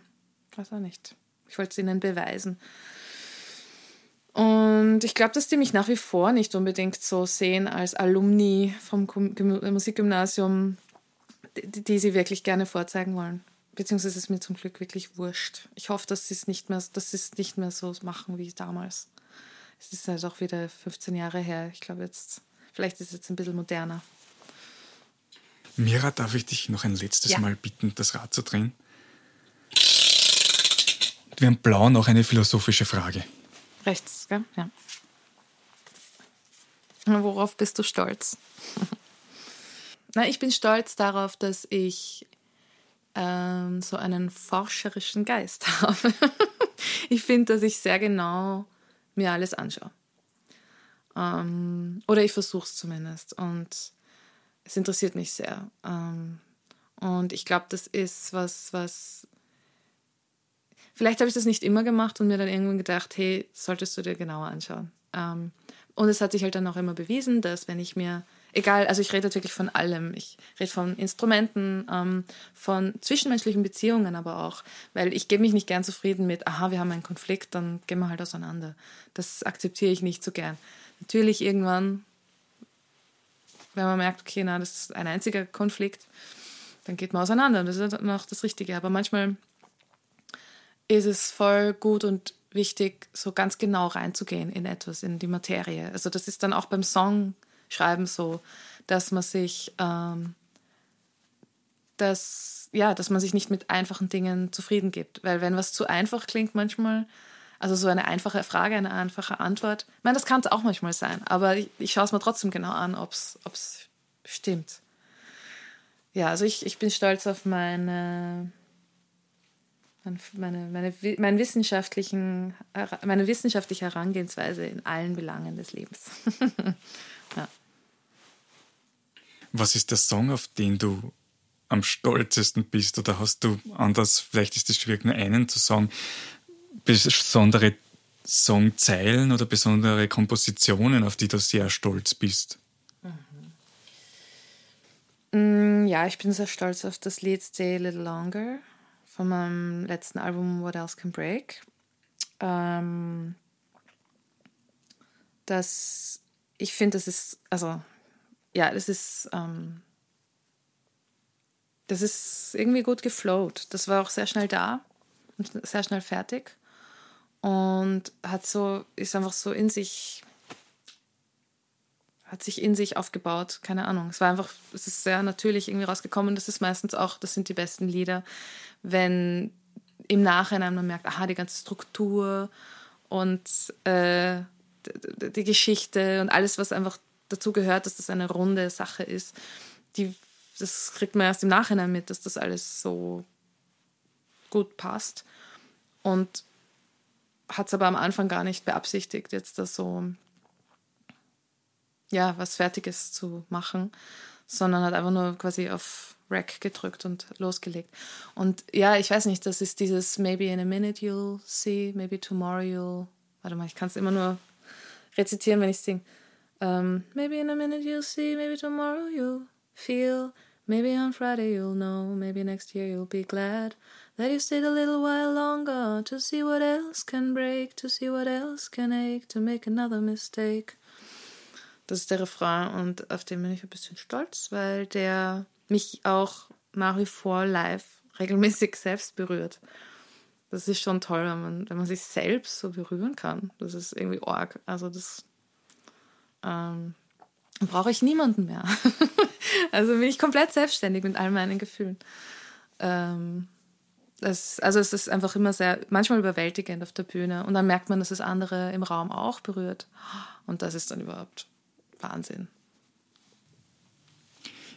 weiß auch nicht. Ich wollte es ihnen beweisen. Und ich glaube, dass die mich nach wie vor nicht unbedingt so sehen als Alumni vom Musikgymnasium, die, die sie wirklich gerne vorzeigen wollen. Beziehungsweise ist mir zum Glück wirklich wurscht. Ich hoffe, dass sie es nicht mehr, dass sie es nicht mehr so machen wie damals. Es ist halt auch wieder 15 Jahre her. Ich glaube jetzt, vielleicht ist es jetzt ein bisschen moderner. Mira, darf ich dich noch ein letztes ja. Mal bitten, das Rad zu drehen? Wir haben blau noch eine philosophische Frage. Rechts, gell? Ja. Worauf bist du stolz? Na, ich bin stolz darauf, dass ich ähm, so einen forscherischen Geist habe. ich finde, dass ich sehr genau mir alles anschaue. Ähm, oder ich versuche es zumindest. Und es interessiert mich sehr. Ähm, und ich glaube, das ist was, was. Vielleicht habe ich das nicht immer gemacht und mir dann irgendwann gedacht, hey, solltest du dir genauer anschauen. Ähm, und es hat sich halt dann auch immer bewiesen, dass wenn ich mir egal, also ich rede wirklich von allem. Ich rede von Instrumenten, ähm, von zwischenmenschlichen Beziehungen aber auch, weil ich gebe mich nicht gern zufrieden mit, aha, wir haben einen Konflikt, dann gehen wir halt auseinander. Das akzeptiere ich nicht so gern. Natürlich irgendwann, wenn man merkt, okay, na, das ist ein einziger Konflikt, dann geht man auseinander. Das ist dann auch das Richtige. Aber manchmal ist es voll gut und wichtig, so ganz genau reinzugehen in etwas, in die Materie. Also das ist dann auch beim Song schreiben so, dass man sich, ähm, dass, ja, dass man sich nicht mit einfachen Dingen zufrieden gibt. Weil wenn was zu einfach klingt manchmal, also so eine einfache Frage, eine einfache Antwort, ich meine, das kann es auch manchmal sein, aber ich, ich schaue es mir trotzdem genau an, ob es stimmt. Ja, also ich, ich bin stolz auf meine, meine, meine, meine, wissenschaftlichen, meine wissenschaftliche Herangehensweise in allen Belangen des Lebens. Was ist der Song, auf den du am stolzesten bist? Oder hast du anders, vielleicht ist es schwierig, nur einen zu sagen, besondere Songzeilen oder besondere Kompositionen, auf die du sehr stolz bist? Mhm. Ja, ich bin sehr stolz auf das Lied Stay a Little Longer von meinem letzten Album What Else Can Break. Ähm, das, ich finde, das ist, also ja, das ist, ähm, das ist irgendwie gut geflowt. Das war auch sehr schnell da und sehr schnell fertig und hat so, ist einfach so in sich, hat sich in sich aufgebaut, keine Ahnung. Es war einfach, es ist sehr natürlich irgendwie rausgekommen. Das ist meistens auch, das sind die besten Lieder, wenn im Nachhinein man merkt, aha, die ganze Struktur und äh, die Geschichte und alles, was einfach dazu gehört, dass das eine runde Sache ist, die, das kriegt man erst im Nachhinein mit, dass das alles so gut passt. Und hat es aber am Anfang gar nicht beabsichtigt, jetzt da so ja, was Fertiges zu machen, sondern hat einfach nur quasi auf Rack gedrückt und losgelegt. Und ja, ich weiß nicht, das ist dieses Maybe in a minute you'll see, maybe tomorrow you'll. Warte mal, ich kann es immer nur rezitieren, wenn ich singe. Um, maybe in a minute you'll see, maybe tomorrow you'll feel, maybe on Friday you'll know, maybe next year you'll be glad that you stayed a little while longer to see what else can break, to see what else can ache, to make another mistake. Das ist der Refrain und auf den bin ich ein bisschen stolz, weil der mich auch nach wie vor live regelmäßig selbst berührt. Das ist schon toll, wenn man, wenn man sich selbst so berühren kann. Das ist irgendwie arg. Also das ähm, brauche ich niemanden mehr. also bin ich komplett selbstständig mit all meinen Gefühlen. Ähm, das, also es ist einfach immer sehr, manchmal überwältigend auf der Bühne. Und dann merkt man, dass es andere im Raum auch berührt. Und das ist dann überhaupt Wahnsinn.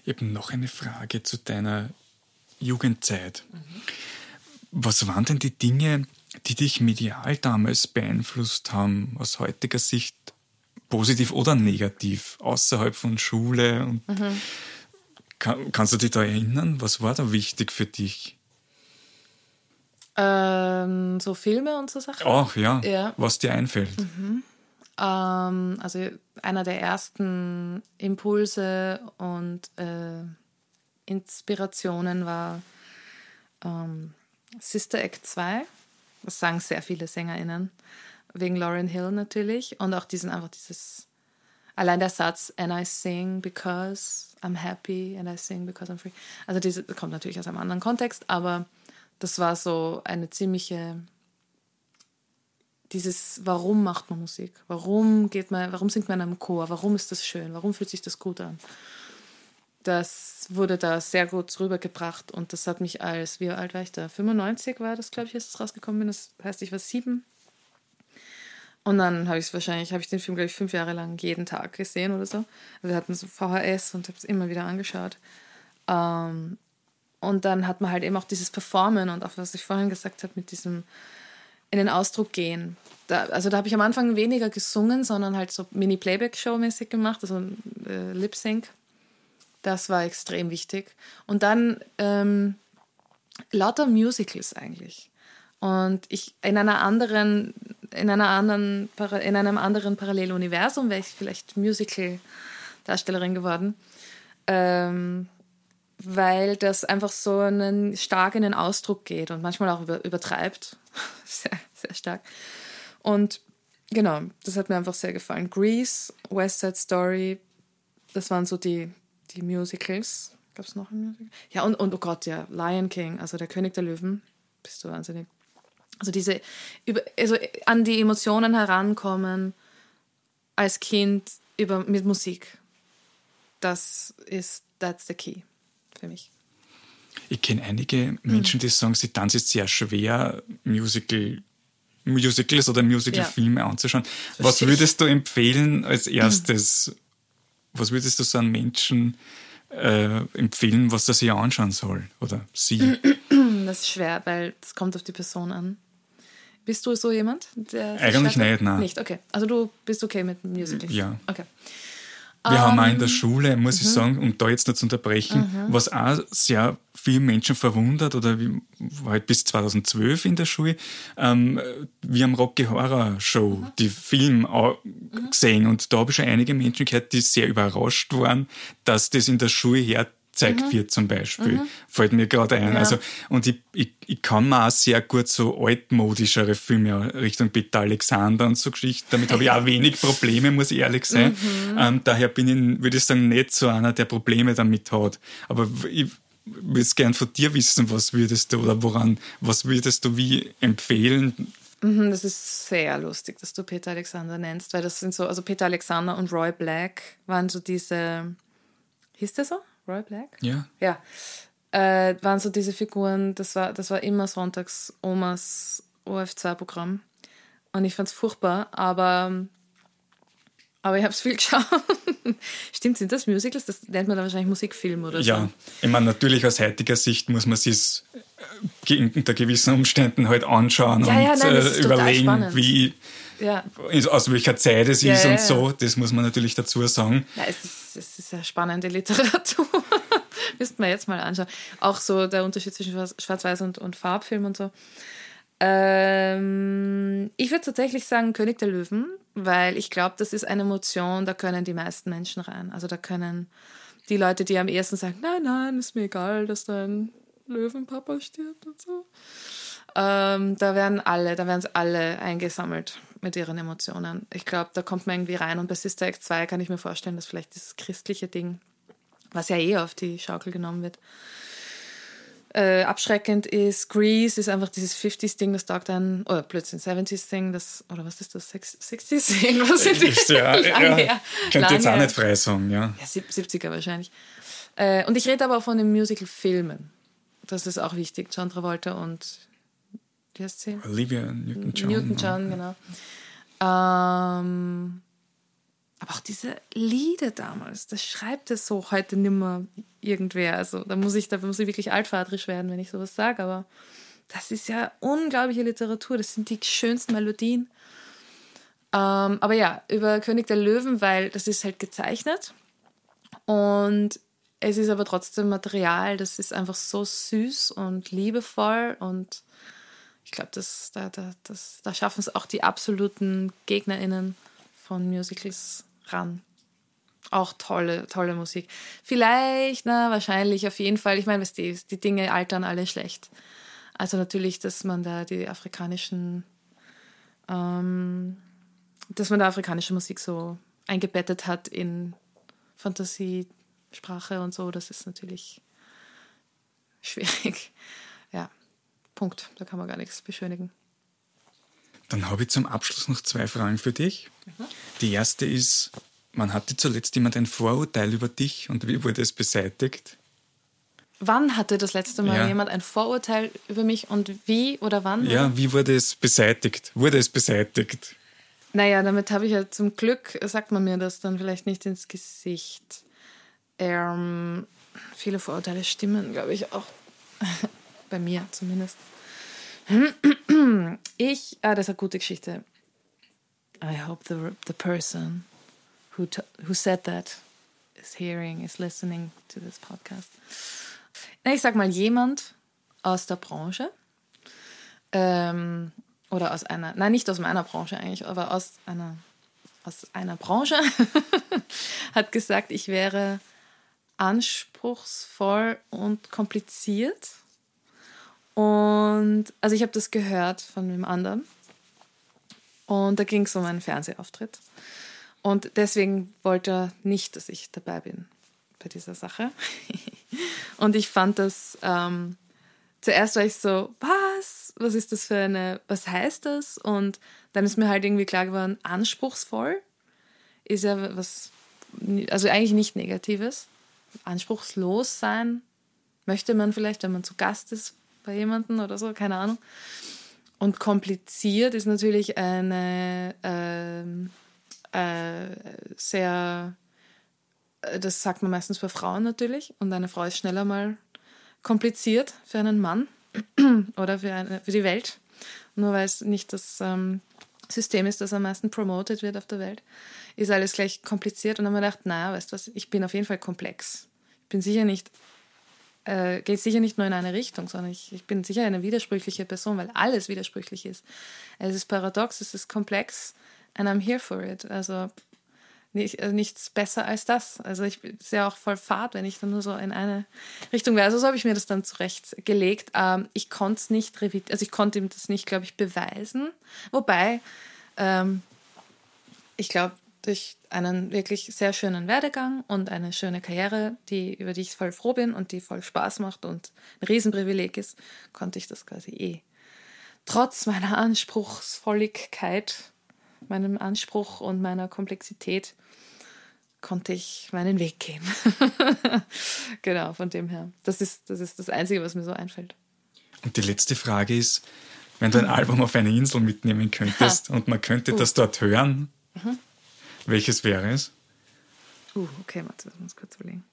Habe noch eine Frage zu deiner Jugendzeit. Mhm. Was waren denn die Dinge, die dich medial damals beeinflusst haben, aus heutiger Sicht positiv oder negativ, außerhalb von Schule? Und mhm. kann, kannst du dich da erinnern? Was war da wichtig für dich? Ähm, so Filme und so Sachen? Auch, ja. ja. Was dir einfällt. Mhm. Ähm, also einer der ersten Impulse und äh, Inspirationen war ähm, Sister Act 2. Das sagen sehr viele SängerInnen. Wegen Lauren Hill natürlich. Und auch diesen einfach dieses, allein der Satz, and I sing because I'm happy and I sing because I'm free. Also diese kommt natürlich aus einem anderen Kontext, aber das war so eine ziemliche dieses, warum macht man Musik? Warum geht man, warum singt man in Chor? Warum ist das schön? Warum fühlt sich das gut an? Das wurde da sehr gut rübergebracht und das hat mich als, wie alt war ich da? 95 war das, glaube ich, als es rausgekommen bin. Das heißt, ich war sieben. Und dann habe ich wahrscheinlich, habe ich den Film, glaube ich, fünf Jahre lang jeden Tag gesehen oder so. Wir hatten so VHS und habe es immer wieder angeschaut. Ähm, und dann hat man halt eben auch dieses Performen und auch was ich vorhin gesagt habe mit diesem in den Ausdruck gehen. Da, also da habe ich am Anfang weniger gesungen, sondern halt so Mini-Playback-Show-mäßig gemacht, also äh, Lip-Sync. Das war extrem wichtig. Und dann ähm, lauter Musicals eigentlich. Und ich in einer anderen, in einer anderen, in einem anderen Paralleluniversum wäre ich vielleicht Musical-Darstellerin geworden. Ähm, weil das einfach so einen stark in den Ausdruck geht und manchmal auch über, übertreibt. sehr, sehr stark. Und genau, das hat mir einfach sehr gefallen. Grease, West Side Story, das waren so die, die Musicals. Gab es noch ein Musical? Ja, und, und oh Gott, ja, Lion King, also der König der Löwen. Bist du wahnsinnig. Also diese, über, also an die Emotionen herankommen als Kind über, mit Musik. Das ist, that's the key für mich. Ich kenne einige Menschen, die sagen, sie ist sehr schwer, Musical, Musicals oder Musicalfilme ja. anzuschauen. Was würdest du empfehlen als erstes? Was würdest du so einem Menschen äh, empfehlen, was er sich anschauen soll oder sie? Das ist schwer, weil es kommt auf die Person an. Bist du so jemand? Eigentlich nicht, nein. Nicht, okay. Also du bist okay mit Musicals? Ja. Okay. Wir um, haben auch in der ähm, Schule, muss ich mhm. sagen, um da jetzt noch zu unterbrechen, mhm. was auch sehr viele Menschen verwundert oder wie, war halt bis 2012 in der Schule, ähm, wir haben Rocky Horror Show, mhm. die Film mhm. gesehen und da habe ich schon einige Menschen gehört, die sehr überrascht waren, dass das in der Schule her gezeigt mhm. wird zum Beispiel. Mhm. Fällt mir gerade ein. Ja. Also, und ich, ich, ich kann mir auch sehr gut so altmodischere Filme Richtung Peter Alexander und so Geschichten. Damit habe ich auch wenig Probleme, muss ich ehrlich sein. Mhm. Ähm, daher bin ich, würde ich sagen, nicht so einer, der Probleme damit hat. Aber ich, würde gern von dir wissen, was würdest du oder woran, was würdest du wie empfehlen? Mhm, das ist sehr lustig, dass du Peter Alexander nennst, weil das sind so, also Peter Alexander und Roy Black waren so diese, hieß der so? Roy Black? Ja. Ja. Äh, waren so diese Figuren, das war, das war immer sonntags Omas OF2-Programm. Und ich fand es furchtbar, aber aber ich habe es viel geschaut. Stimmt, sind das Musicals? Das nennt man dann wahrscheinlich Musikfilm oder so. Ja, ich meine, natürlich aus heutiger Sicht muss man sich äh, unter gewissen Umständen halt anschauen ja, und ja, nein, äh, überlegen, wie, ja. aus welcher Zeit es ist und so. Das muss man natürlich dazu sagen. Ja, es ist, eine spannende Literatur. Müssten wir jetzt mal anschauen. Auch so der Unterschied zwischen Schwarz-Weiß und, und Farbfilm und so. Ähm, ich würde tatsächlich sagen König der Löwen, weil ich glaube, das ist eine Emotion, da können die meisten Menschen rein. Also da können die Leute, die am ersten sagen, nein, nein, ist mir egal, dass dein Löwenpapa stirbt und so. Ähm, da werden alle, da werden es alle eingesammelt mit ihren Emotionen. Ich glaube, da kommt man irgendwie rein. Und bei Sister Act 2 kann ich mir vorstellen, dass vielleicht dieses christliche Ding, was ja eh auf die Schaukel genommen wird, äh, abschreckend ist. Grease ist einfach dieses 50s-Ding, das taugt dann, oder plötzlich 70s-Ding, das, oder was ist das, 60s-Ding? Was sind die? Ja, ja. Könnte jetzt auch nicht frei sagen, ja. Ja, 70er wahrscheinlich. Äh, und ich rede aber auch von den Musical-Filmen. Das ist auch wichtig. John Travolta und, wie heißt sie? Olivia Newton-John. Newton-John, genau. Ähm, aber auch diese Lieder damals, das schreibt es so heute nimmer irgendwer. Also da muss ich, da muss ich wirklich altvaterisch werden, wenn ich sowas sage. Aber das ist ja unglaubliche Literatur. Das sind die schönsten Melodien. Ähm, aber ja, über König der Löwen, weil das ist halt gezeichnet. Und es ist aber trotzdem Material, das ist einfach so süß und liebevoll. Und ich glaube, das, da, da, das, da schaffen es auch die absoluten GegnerInnen von Musicals ran. Auch tolle, tolle Musik. Vielleicht, na, wahrscheinlich, auf jeden Fall. Ich meine, die, die Dinge altern alle schlecht. Also natürlich, dass man da die afrikanischen, ähm, dass man da afrikanische Musik so eingebettet hat in Fantasiesprache und so, das ist natürlich schwierig. Punkt. Da kann man gar nichts beschönigen. Dann habe ich zum Abschluss noch zwei Fragen für dich. Mhm. Die erste ist, man hatte zuletzt jemand ein Vorurteil über dich und wie wurde es beseitigt? Wann hatte das letzte Mal ja. jemand ein Vorurteil über mich und wie oder wann? Ja, oder? wie wurde es beseitigt? Wurde es beseitigt? Naja, damit habe ich ja zum Glück, sagt man mir das dann vielleicht nicht ins Gesicht. Ähm, viele Vorurteile stimmen, glaube ich, auch. Bei mir zumindest. Ich, ah, das ist eine gute Geschichte. I hope the, the person who, who said that is hearing, is listening to this podcast. Ich sag mal, jemand aus der Branche ähm, oder aus einer, nein, nicht aus meiner Branche eigentlich, aber aus einer, aus einer Branche hat gesagt, ich wäre anspruchsvoll und kompliziert. Und also ich habe das gehört von einem anderen. Und da ging es um einen Fernsehauftritt. Und deswegen wollte er nicht, dass ich dabei bin bei dieser Sache. und ich fand das, ähm, zuerst war ich so, was? Was ist das für eine, was heißt das? Und dann ist mir halt irgendwie klar geworden, anspruchsvoll ist ja was, also eigentlich nicht Negatives. Anspruchslos sein möchte man vielleicht, wenn man zu Gast ist bei jemandem oder so, keine Ahnung. Und kompliziert ist natürlich eine, ähm, äh, sehr, äh, das sagt man meistens bei Frauen natürlich, und eine Frau ist schneller mal kompliziert für einen Mann oder für, eine, für die Welt, nur weil es nicht das ähm, System ist, das am meisten promoted wird auf der Welt, ist alles gleich kompliziert. Und dann haben wir gedacht, naja, weißt du was, ich bin auf jeden Fall komplex. Ich bin sicher nicht, äh, geht sicher nicht nur in eine Richtung, sondern ich, ich bin sicher eine widersprüchliche Person, weil alles widersprüchlich ist. Es ist paradox, es ist komplex and I'm here for it. Also nicht, also nichts besser als das. Also ich bin ja auch voll fad, wenn ich dann nur so in eine Richtung wäre. Also so habe ich mir das dann zurechtgelegt. Ähm, ich konnte es nicht, also ich konnte ihm das nicht, glaube ich, beweisen. Wobei, ähm, ich glaube, durch einen wirklich sehr schönen Werdegang und eine schöne Karriere, die, über die ich voll froh bin und die voll Spaß macht und ein Riesenprivileg ist, konnte ich das quasi eh. Trotz meiner Anspruchsvolligkeit, meinem Anspruch und meiner Komplexität konnte ich meinen Weg gehen. genau, von dem her. Das ist, das ist das Einzige, was mir so einfällt. Und die letzte Frage ist, wenn du ein Album auf eine Insel mitnehmen könntest und man könnte uh. das dort hören, mhm. Welches wäre es? Uh, okay, warte, das muss kurz überlegen.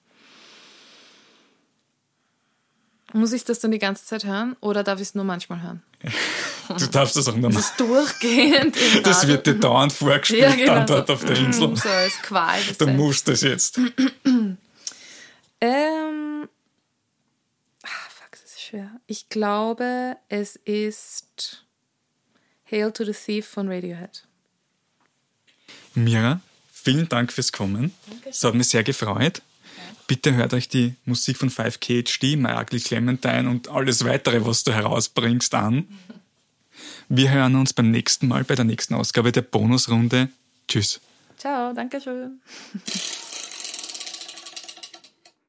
Muss ich das dann die ganze Zeit hören oder darf ich es nur manchmal hören? Du darfst das auch nur Das ist durchgehend. das wird dir dauernd vorgespielt, ja, genau. dann dort auf der Insel. So als Qual. Du musst das jetzt. ähm, schwer. Ich glaube, es ist Hail to the Thief von Radiohead. Mira, vielen Dank fürs Kommen. Es hat mich sehr gefreut. Bitte hört euch die Musik von 5KHD, My Ugly Clementine und alles weitere, was du herausbringst, an. Wir hören uns beim nächsten Mal bei der nächsten Ausgabe der Bonusrunde. Tschüss. Ciao, danke schön.